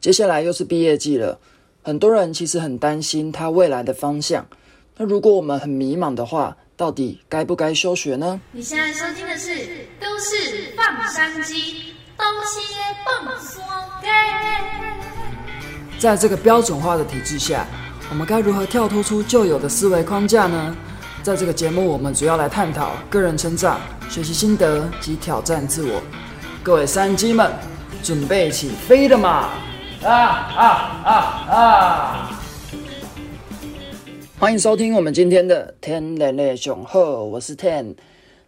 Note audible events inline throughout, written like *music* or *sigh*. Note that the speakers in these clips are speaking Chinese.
接下来又是毕业季了，很多人其实很担心他未来的方向。那如果我们很迷茫的话，到底该不该休学呢？你现在收听的是《都市放山鸡》，东西放松给。在这个标准化的体制下，我们该如何跳脱出旧有的思维框架呢？在这个节目，我们主要来探讨个人成长、学习心得及挑战自我。各位山鸡们，准备起飞了吗？啊啊啊啊！欢迎收听我们今天的天人类雄厚，我是 Ten。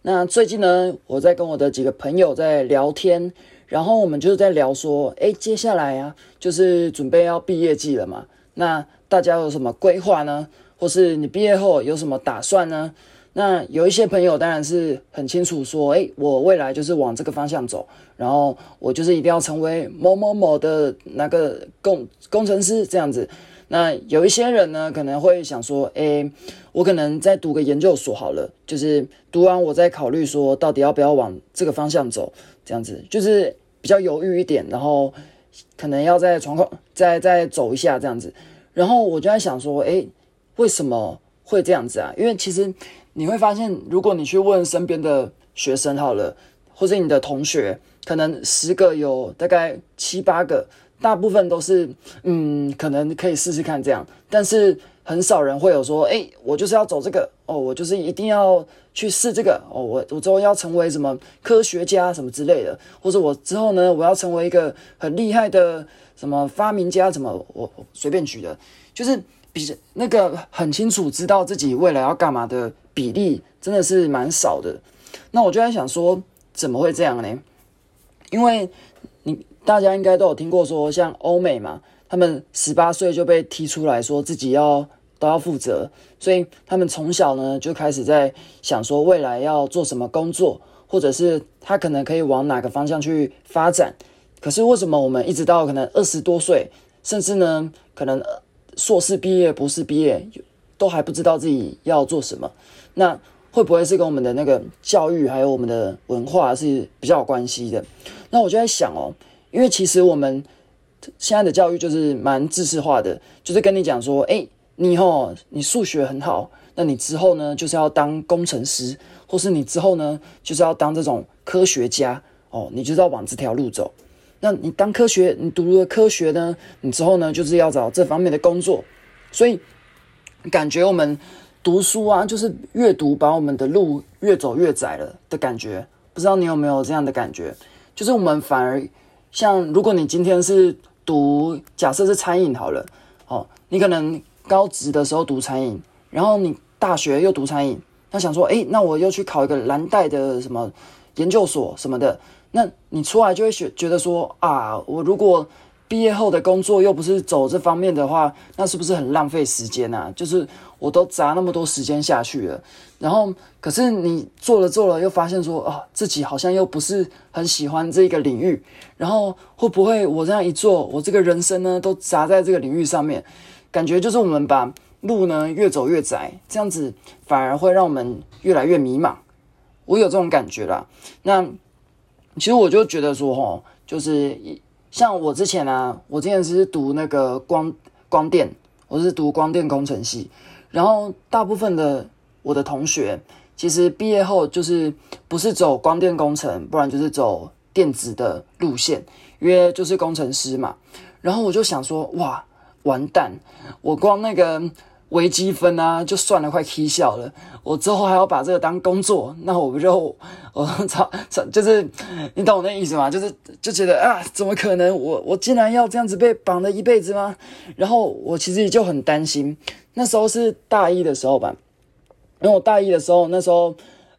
那最近呢，我在跟我的几个朋友在聊天，然后我们就是在聊说，哎，接下来啊，就是准备要毕业季了嘛，那大家有什么规划呢？或是你毕业后有什么打算呢？那有一些朋友当然是很清楚说，哎，我未来就是往这个方向走，然后我就是一定要成为某某某的那个工工程师这样子。那有一些人呢，可能会想说，哎，我可能再读个研究所好了，就是读完我再考虑说，到底要不要往这个方向走，这样子就是比较犹豫一点，然后可能要在状况再再走一下这样子。然后我就在想说，哎，为什么会这样子啊？因为其实。你会发现，如果你去问身边的学生好了，或者你的同学，可能十个有大概七八个，大部分都是嗯，可能可以试试看这样，但是很少人会有说，哎，我就是要走这个哦，我就是一定要去试这个哦，我我之后要成为什么科学家什么之类的，或者我之后呢，我要成为一个很厉害的什么发明家，什么我随便举的，就是比那个很清楚知道自己未来要干嘛的。比例真的是蛮少的，那我就在想说，怎么会这样呢？因为你大家应该都有听过说，像欧美嘛，他们十八岁就被踢出来说自己要都要负责，所以他们从小呢就开始在想说未来要做什么工作，或者是他可能可以往哪个方向去发展。可是为什么我们一直到可能二十多岁，甚至呢可能硕士毕业、博士毕业，都还不知道自己要做什么？那会不会是跟我们的那个教育还有我们的文化是比较有关系的？那我就在想哦，因为其实我们现在的教育就是蛮知识化的，就是跟你讲说，哎，你哦，你数学很好，那你之后呢就是要当工程师，或是你之后呢就是要当这种科学家哦，你就是要往这条路走。那你当科学，你读了科学呢，你之后呢就是要找这方面的工作，所以感觉我们。读书啊，就是阅读把我们的路越走越窄了的感觉。不知道你有没有这样的感觉？就是我们反而像，如果你今天是读，假设是餐饮好了，哦，你可能高职的时候读餐饮，然后你大学又读餐饮，那想说，哎，那我又去考一个蓝带的什么研究所什么的，那你出来就会觉觉得说，啊，我如果毕业后的工作又不是走这方面的话，那是不是很浪费时间啊？就是我都砸那么多时间下去了，然后可是你做了做了，又发现说啊，自己好像又不是很喜欢这个领域，然后会不会我这样一做，我这个人生呢都砸在这个领域上面？感觉就是我们把路呢越走越窄，这样子反而会让我们越来越迷茫。我有这种感觉啦。那其实我就觉得说，哈，就是一。像我之前啊，我之前是读那个光光电，我是读光电工程系，然后大部分的我的同学其实毕业后就是不是走光电工程，不然就是走电子的路线，因为就是工程师嘛。然后我就想说，哇，完蛋，我光那个。微积分啊，就算了，快踢笑了。我之后还要把这个当工作，那我不就我操操，就是你懂我那意思吗？就是就觉得啊，怎么可能？我我竟然要这样子被绑了一辈子吗？然后我其实就很担心。那时候是大一的时候吧，因为我大一的时候，那时候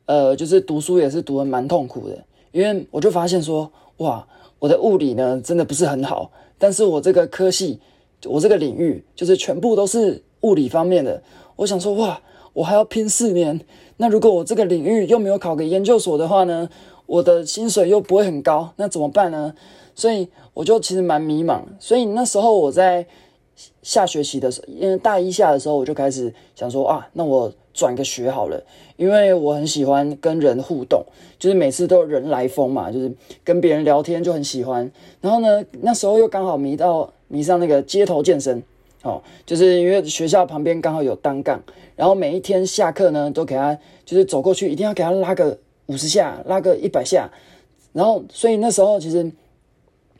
呃，就是读书也是读的蛮痛苦的，因为我就发现说，哇，我的物理呢真的不是很好，但是我这个科系，我这个领域就是全部都是。物理方面的，我想说哇，我还要拼四年。那如果我这个领域又没有考个研究所的话呢，我的薪水又不会很高，那怎么办呢？所以我就其实蛮迷茫。所以那时候我在下学期的时候，因为大一下的时候，我就开始想说啊，那我转个学好了，因为我很喜欢跟人互动，就是每次都人来疯嘛，就是跟别人聊天就很喜欢。然后呢，那时候又刚好迷到迷上那个街头健身。哦，就是因为学校旁边刚好有单杠，然后每一天下课呢，都给他就是走过去，一定要给他拉个五十下，拉个一百下，然后所以那时候其实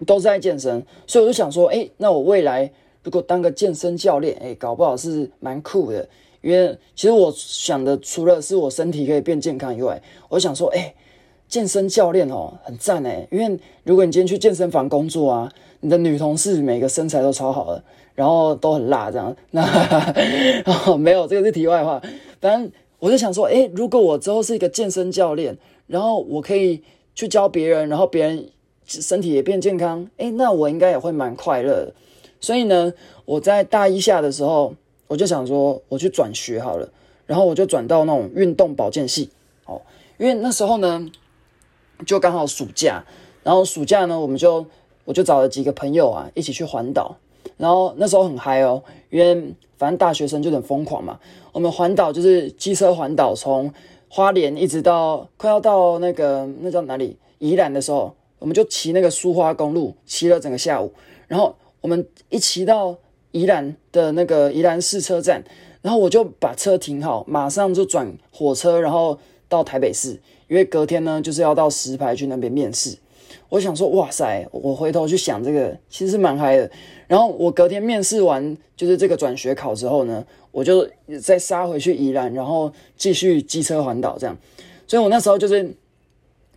都是在健身，所以我就想说，哎，那我未来如果当个健身教练，哎，搞不好是蛮酷的，因为其实我想的除了是我身体可以变健康以外，我想说，哎，健身教练哦，很赞哎，因为如果你今天去健身房工作啊，你的女同事每个身材都超好的。然后都很辣，这样那 *laughs* 没有这个是题外话。反正我就想说，诶，如果我之后是一个健身教练，然后我可以去教别人，然后别人身体也变健康，诶，那我应该也会蛮快乐的。所以呢，我在大一下的时候，我就想说，我去转学好了，然后我就转到那种运动保健系。哦，因为那时候呢，就刚好暑假，然后暑假呢，我们就我就找了几个朋友啊，一起去环岛。然后那时候很嗨哦，因为反正大学生就很疯狂嘛。我们环岛就是机车环岛，从花莲一直到快要到那个那叫哪里宜兰的时候，我们就骑那个苏花公路，骑了整个下午。然后我们一骑到宜兰的那个宜兰市车站，然后我就把车停好，马上就转火车，然后到台北市，因为隔天呢就是要到石牌去那边面试。我想说，哇塞！我回头去想这个，其实是蛮嗨的。然后我隔天面试完，就是这个转学考之后呢，我就再杀回去宜兰，然后继续机车环岛这样。所以我那时候就是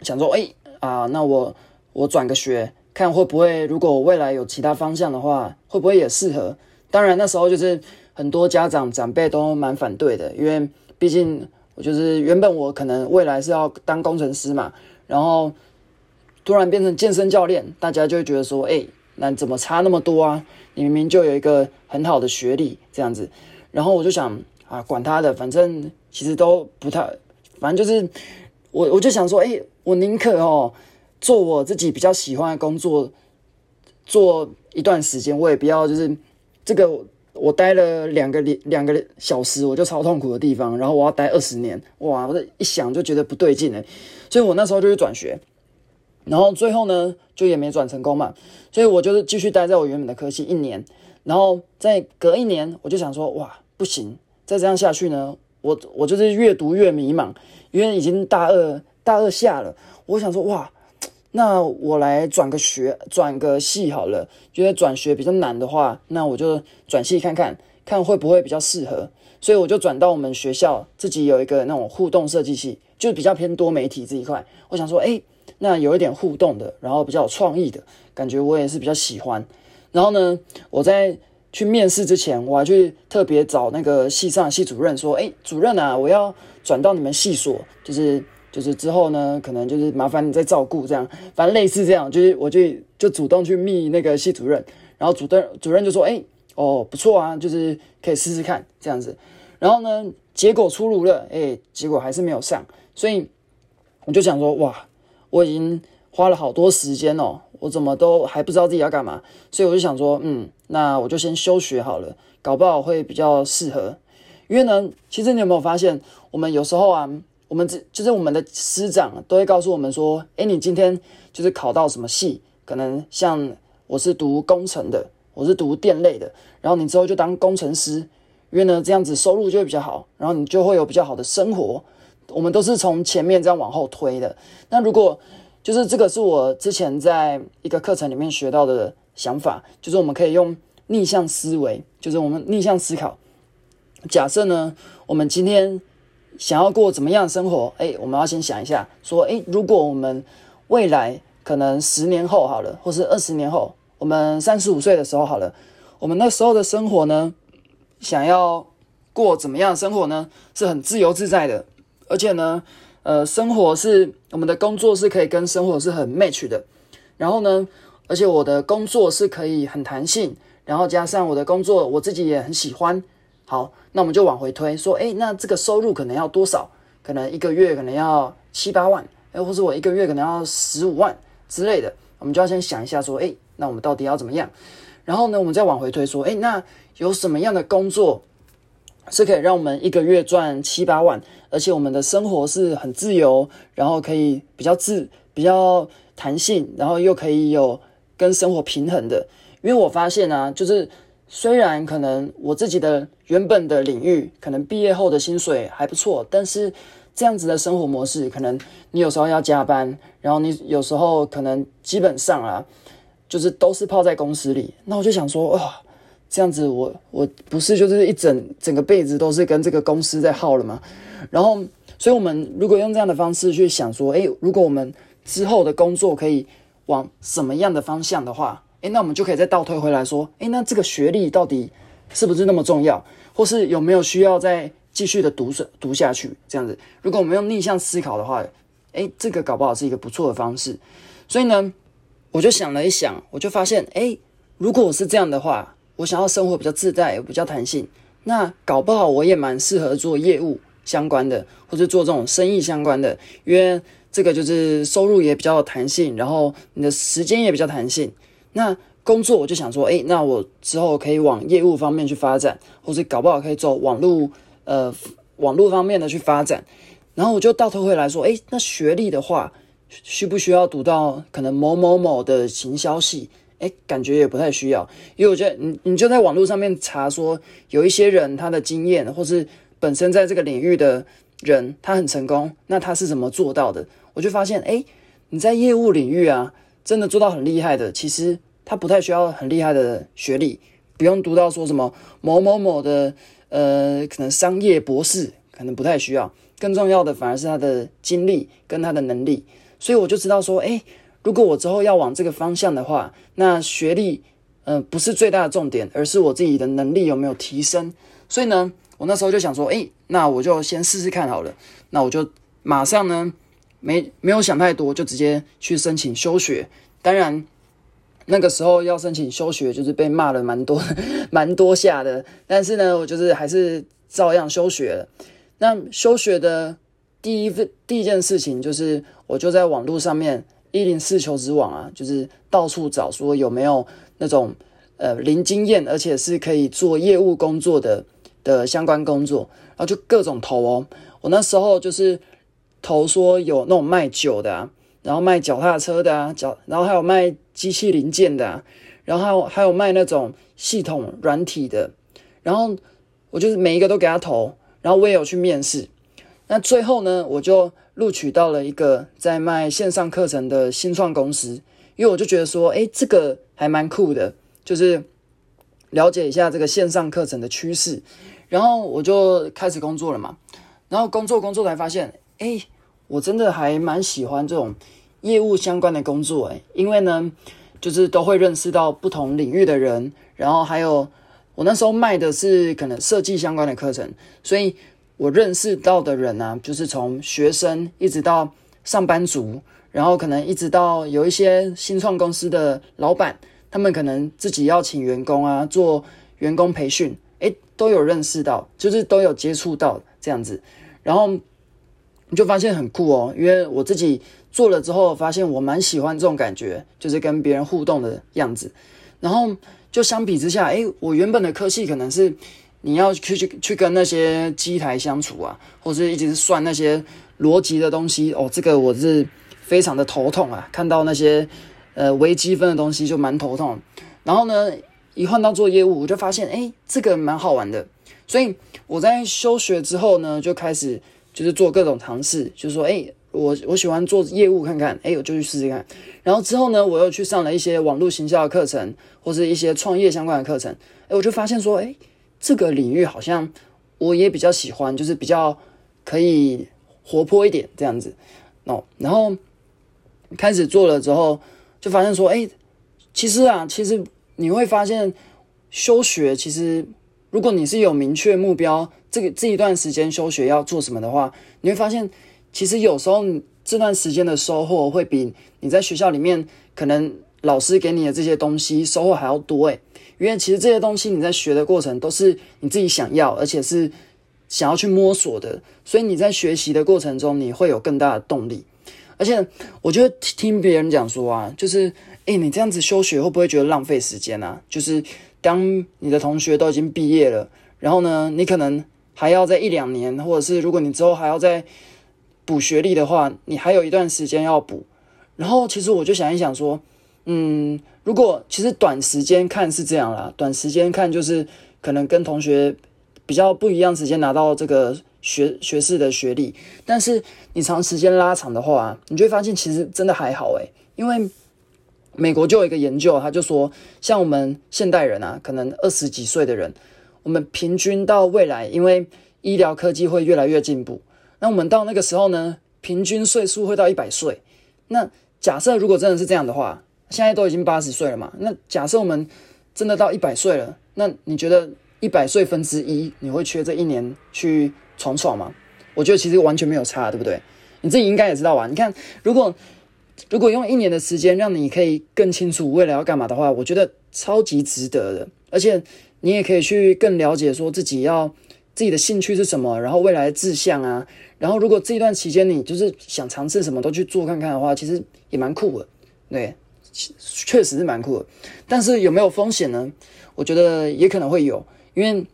想说，哎啊，那我我转个学，看会不会，如果我未来有其他方向的话，会不会也适合？当然那时候就是很多家长长辈都蛮反对的，因为毕竟我就是原本我可能未来是要当工程师嘛，然后。突然变成健身教练，大家就会觉得说：“哎，那怎么差那么多啊？你明明就有一个很好的学历，这样子。”然后我就想啊，管他的，反正其实都不太，反正就是我我就想说：“哎，我宁可哦做我自己比较喜欢的工作，做一段时间，我也不要就是这个我待了两个两两个小时，我就超痛苦的地方，然后我要待二十年，哇！我这一想就觉得不对劲哎，所以我那时候就去转学。”然后最后呢，就也没转成功嘛，所以我就是继续待在我原本的科系一年，然后再隔一年，我就想说，哇，不行，再这样下去呢，我我就是越读越迷茫，因为已经大二大二下了，我想说，哇，那我来转个学，转个系好了，觉得转学比较难的话，那我就转系看看，看会不会比较适合，所以我就转到我们学校自己有一个那种互动设计系，就比较偏多媒体这一块，我想说，哎。那有一点互动的，然后比较有创意的感觉，我也是比较喜欢。然后呢，我在去面试之前，我还去特别找那个系上系主任说：“哎，主任啊，我要转到你们系所，就是就是之后呢，可能就是麻烦你再照顾这样，反正类似这样，就是我就就主动去密那个系主任，然后主任主任就说：哎，哦，不错啊，就是可以试试看这样子。然后呢，结果出炉了，哎，结果还是没有上，所以我就想说，哇。我已经花了好多时间哦，我怎么都还不知道自己要干嘛，所以我就想说，嗯，那我就先休学好了，搞不好会比较适合。因为呢，其实你有没有发现，我们有时候啊，我们这就是我们的师长都会告诉我们说，诶，你今天就是考到什么系，可能像我是读工程的，我是读电类的，然后你之后就当工程师，因为呢这样子收入就会比较好，然后你就会有比较好的生活。我们都是从前面这样往后推的。那如果就是这个是我之前在一个课程里面学到的想法，就是我们可以用逆向思维，就是我们逆向思考。假设呢，我们今天想要过怎么样的生活？哎，我们要先想一下，说，哎，如果我们未来可能十年后好了，或是二十年后，我们三十五岁的时候好了，我们那时候的生活呢，想要过怎么样的生活呢？是很自由自在的。而且呢，呃，生活是我们的工作是可以跟生活是很 match 的。然后呢，而且我的工作是可以很弹性，然后加上我的工作我自己也很喜欢。好，那我们就往回推，说，哎，那这个收入可能要多少？可能一个月可能要七八万，哎，或者我一个月可能要十五万之类的。我们就要先想一下，说，哎，那我们到底要怎么样？然后呢，我们再往回推，说，哎，那有什么样的工作？是可以让我们一个月赚七八万，而且我们的生活是很自由，然后可以比较自比较弹性，然后又可以有跟生活平衡的。因为我发现啊，就是虽然可能我自己的原本的领域可能毕业后的薪水还不错，但是这样子的生活模式，可能你有时候要加班，然后你有时候可能基本上啊，就是都是泡在公司里。那我就想说，哇，这样子我我不是就是一整整个辈子都是跟这个公司在耗了吗？然后，所以我们如果用这样的方式去想说，诶，如果我们之后的工作可以往什么样的方向的话，诶，那我们就可以再倒推回来说，诶，那这个学历到底是不是那么重要，或是有没有需要再继续的读读下去？这样子，如果我们用逆向思考的话，诶，这个搞不好是一个不错的方式。所以呢，我就想了一想，我就发现，诶，如果我是这样的话，我想要生活比较自在，比较弹性，那搞不好我也蛮适合做业务相关的，或者做这种生意相关的，因为这个就是收入也比较弹性，然后你的时间也比较弹性。那工作我就想说，诶，那我之后可以往业务方面去发展，或者搞不好可以走网络呃网络方面的去发展。然后我就倒头回来说，诶，那学历的话，需不需要读到可能某某某的行销系？诶，感觉也不太需要，因为我觉得你你就在网络上面查说，有一些人他的经验，或是本身在这个领域的人，他很成功，那他是怎么做到的？我就发现，诶，你在业务领域啊，真的做到很厉害的，其实他不太需要很厉害的学历，不用读到说什么某某某的呃，可能商业博士，可能不太需要。更重要的反而是他的经历跟他的能力，所以我就知道说，诶，如果我之后要往这个方向的话，那学历，嗯，不是最大的重点，而是我自己的能力有没有提升。所以呢，我那时候就想说，诶，那我就先试试看好了。那我就马上呢，没没有想太多，就直接去申请休学。当然，那个时候要申请休学，就是被骂了蛮多 *laughs* 蛮多下的。但是呢，我就是还是照样休学了。那休学的第一份第一件事情就是，我就在网络上面一零四求职网啊，就是到处找说有没有那种呃零经验而且是可以做业务工作的的相关工作，然后就各种投哦。我那时候就是投说有那种卖酒的，啊，然后卖脚踏车的啊，脚，然后还有卖机器零件的，然后还有还有卖那种系统软体的，然后我就是每一个都给他投。然后我也有去面试，那最后呢，我就录取到了一个在卖线上课程的新创公司，因为我就觉得说，哎，这个还蛮酷的，就是了解一下这个线上课程的趋势，然后我就开始工作了嘛。然后工作工作才发现，哎，我真的还蛮喜欢这种业务相关的工作，哎，因为呢，就是都会认识到不同领域的人，然后还有。我那时候卖的是可能设计相关的课程，所以我认识到的人呢，就是从学生一直到上班族，然后可能一直到有一些新创公司的老板，他们可能自己要请员工啊，做员工培训，诶，都有认识到，就是都有接触到这样子，然后你就发现很酷哦，因为我自己做了之后，发现我蛮喜欢这种感觉，就是跟别人互动的样子，然后。就相比之下，哎，我原本的科系可能是你要去去去跟那些机台相处啊，或者一直算那些逻辑的东西哦，这个我是非常的头痛啊。看到那些呃微积分的东西就蛮头痛。然后呢，一换到做业务，我就发现哎，这个蛮好玩的。所以我在休学之后呢，就开始就是做各种尝试，就是说哎。我我喜欢做业务，看看，哎，我就去试试看。然后之后呢，我又去上了一些网络行销的课程，或是一些创业相关的课程。哎，我就发现说，哎，这个领域好像我也比较喜欢，就是比较可以活泼一点这样子。哦，然后开始做了之后，就发现说，哎，其实啊，其实你会发现休学，其实如果你是有明确目标，这个这一段时间休学要做什么的话，你会发现。其实有时候这段时间的收获会比你在学校里面可能老师给你的这些东西收获还要多诶，因为其实这些东西你在学的过程都是你自己想要，而且是想要去摸索的，所以你在学习的过程中你会有更大的动力。而且我觉得听别人讲说啊，就是诶，你这样子休学会不会觉得浪费时间啊？就是当你的同学都已经毕业了，然后呢，你可能还要在一两年，或者是如果你之后还要在补学历的话，你还有一段时间要补。然后，其实我就想一想说，嗯，如果其实短时间看是这样啦，短时间看就是可能跟同学比较不一样，时间拿到这个学学士的学历，但是你长时间拉长的话，你就会发现其实真的还好诶，因为美国就有一个研究，他就说，像我们现代人啊，可能二十几岁的人，我们平均到未来，因为医疗科技会越来越进步，那我们到那个时候呢，平均岁数会到一百岁，那。假设如果真的是这样的话，现在都已经八十岁了嘛？那假设我们真的到一百岁了，那你觉得一百岁分之一，你会缺这一年去闯闯吗？我觉得其实完全没有差，对不对？你自己应该也知道吧？你看，如果如果用一年的时间让你可以更清楚未来要干嘛的话，我觉得超级值得的。而且你也可以去更了解说自己要自己的兴趣是什么，然后未来的志向啊。然后如果这一段期间你就是想尝试什么都去做看看的话，其实。也蛮酷的，对，确实是蛮酷的。但是有没有风险呢？我觉得也可能会有，因为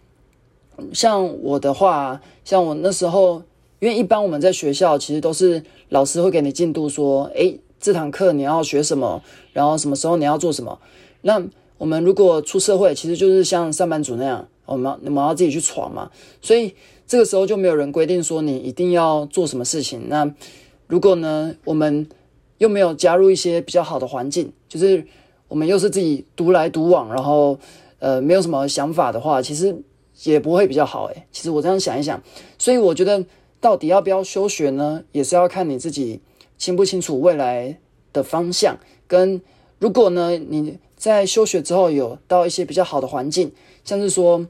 像我的话，像我那时候，因为一般我们在学校其实都是老师会给你进度，说，诶，这堂课你要学什么，然后什么时候你要做什么。那我们如果出社会，其实就是像上班族那样，我们我们要自己去闯嘛。所以这个时候就没有人规定说你一定要做什么事情。那如果呢，我们又没有加入一些比较好的环境，就是我们又是自己独来独往，然后呃没有什么想法的话，其实也不会比较好诶。其实我这样想一想，所以我觉得到底要不要休学呢，也是要看你自己清不清楚未来的方向。跟如果呢你在休学之后有到一些比较好的环境，像是说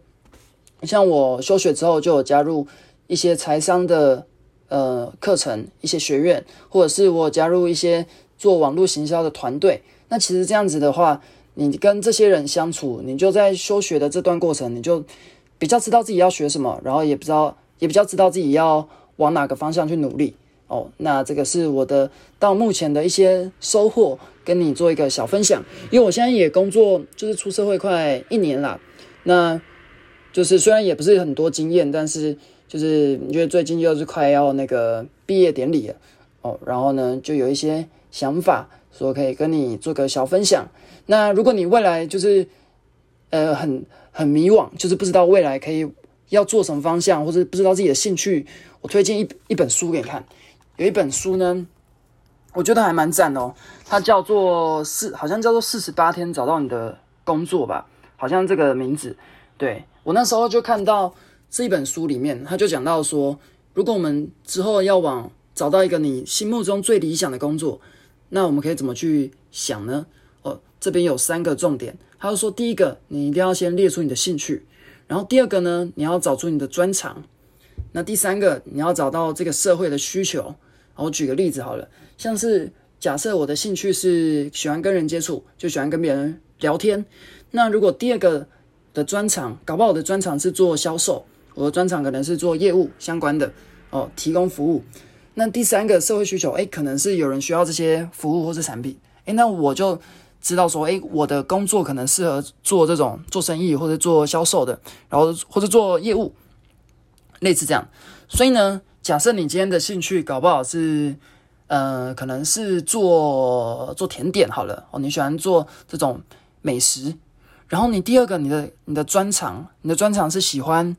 像我休学之后就有加入一些财商的。呃，课程一些学院，或者是我加入一些做网络行销的团队。那其实这样子的话，你跟这些人相处，你就在休学的这段过程，你就比较知道自己要学什么，然后也不知道，也比较知道自己要往哪个方向去努力。哦，那这个是我的到目前的一些收获，跟你做一个小分享。因为我现在也工作，就是出社会快一年了，那就是虽然也不是很多经验，但是。就是因为最近又是快要那个毕业典礼了哦，然后呢就有一些想法，说可以跟你做个小分享。那如果你未来就是呃很很迷惘，就是不知道未来可以要做什么方向，或者不知道自己的兴趣，我推荐一一本书给你看。有一本书呢，我觉得还蛮赞哦，它叫做四，好像叫做四十八天找到你的工作吧，好像这个名字。对我那时候就看到。这一本书里面，他就讲到说，如果我们之后要往找到一个你心目中最理想的工作，那我们可以怎么去想呢？哦，这边有三个重点。他就说，第一个，你一定要先列出你的兴趣；然后第二个呢，你要找出你的专长；那第三个，你要找到这个社会的需求。我举个例子好了，像是假设我的兴趣是喜欢跟人接触，就喜欢跟别人聊天。那如果第二个的专长，搞不好我的专长是做销售。我的专长可能是做业务相关的哦，提供服务。那第三个社会需求，哎，可能是有人需要这些服务或是产品，哎，那我就知道说，哎，我的工作可能适合做这种做生意或者做销售的，然后或者做业务，类似这样。所以呢，假设你今天的兴趣搞不好是，呃，可能是做做甜点好了哦，你喜欢做这种美食，然后你第二个你的你的专长，你的专长是喜欢。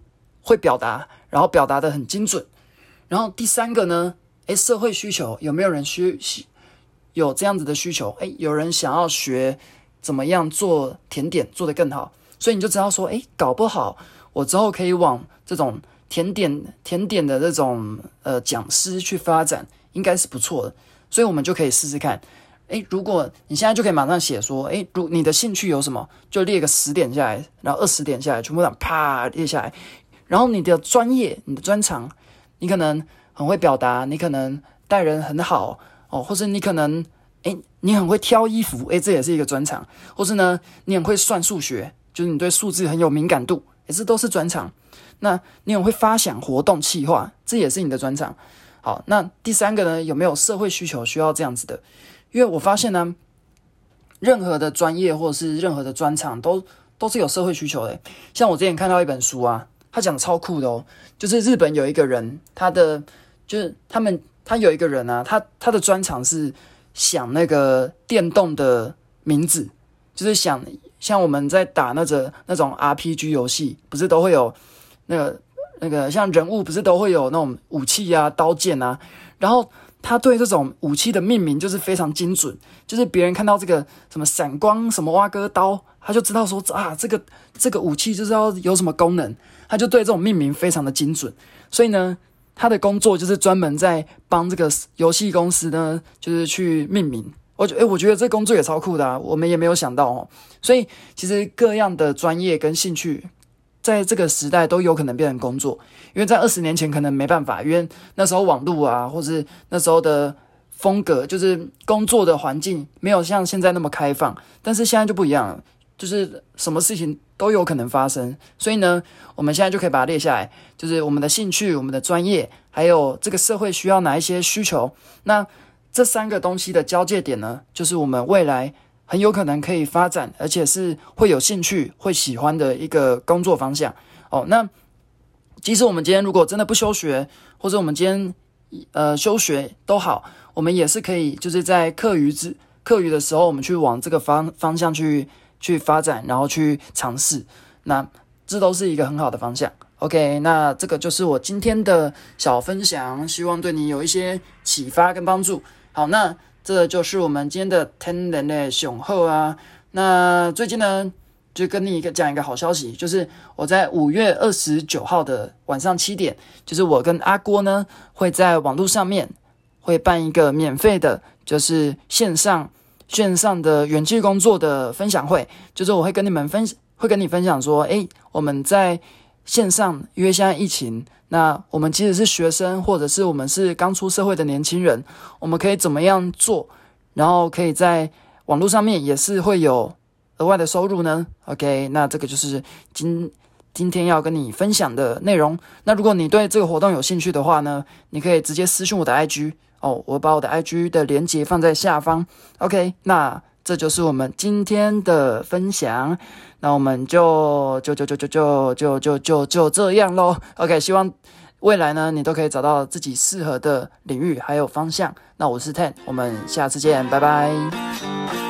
会表达，然后表达的很精准。然后第三个呢？诶，社会需求有没有人需需有这样子的需求？诶，有人想要学怎么样做甜点做得更好，所以你就知道说，诶，搞不好我之后可以往这种甜点甜点的这种呃讲师去发展，应该是不错的。所以我们就可以试试看。诶，如果你现在就可以马上写说，诶，如你的兴趣有什么，就列个十点下来，然后二十点下来，全部这样啪列下来。然后你的专业、你的专长，你可能很会表达，你可能待人很好哦，或是你可能诶，你很会挑衣服，诶，这也是一个专长，或是呢，你很会算数学，就是你对数字很有敏感度，也是都是专长。那你很会发想活动企划，这也是你的专长。好，那第三个呢，有没有社会需求需要这样子的？因为我发现呢，任何的专业或者是任何的专长都都是有社会需求的。像我之前看到一本书啊。他讲超酷的哦，就是日本有一个人，他的就是他们他有一个人啊，他他的专长是想那个电动的名字，就是想像我们在打那种那种 RPG 游戏，不是都会有那个那个像人物，不是都会有那种武器啊、刀剑啊，然后他对这种武器的命名就是非常精准，就是别人看到这个什么闪光什么挖割刀，他就知道说啊，这个这个武器就是要有什么功能，他就对这种命名非常的精准，所以呢。他的工作就是专门在帮这个游戏公司呢，就是去命名。我觉，诶，我觉得这工作也超酷的啊！我们也没有想到哦。所以其实各样的专业跟兴趣，在这个时代都有可能变成工作。因为在二十年前可能没办法，因为那时候网络啊，或是那时候的风格，就是工作的环境没有像现在那么开放。但是现在就不一样了。就是什么事情都有可能发生，所以呢，我们现在就可以把它列下来，就是我们的兴趣、我们的专业，还有这个社会需要哪一些需求。那这三个东西的交界点呢，就是我们未来很有可能可以发展，而且是会有兴趣、会喜欢的一个工作方向。哦，那即使我们今天如果真的不休学，或者我们今天呃休学都好，我们也是可以，就是在课余之课余的时候，我们去往这个方方向去。去发展，然后去尝试，那这都是一个很好的方向。OK，那这个就是我今天的小分享，希望对你有一些启发跟帮助。好，那这就是我们今天的天人的雄厚啊。那最近呢，就跟你一个讲一个好消息，就是我在五月二十九号的晚上七点，就是我跟阿郭呢会在网络上面会办一个免费的，就是线上。线上的远距工作的分享会，就是我会跟你们分，会跟你分享说，诶，我们在线上，因为现在疫情，那我们即使是学生，或者是我们是刚出社会的年轻人，我们可以怎么样做，然后可以在网络上面也是会有额外的收入呢？OK，那这个就是今今天要跟你分享的内容。那如果你对这个活动有兴趣的话呢，你可以直接私信我的 IG。哦，我把我的 IG 的连接放在下方。OK，那这就是我们今天的分享。那我们就就就就就就就就就就这样喽。OK，希望未来呢，你都可以找到自己适合的领域还有方向。那我是 Ten，我们下次见，拜拜。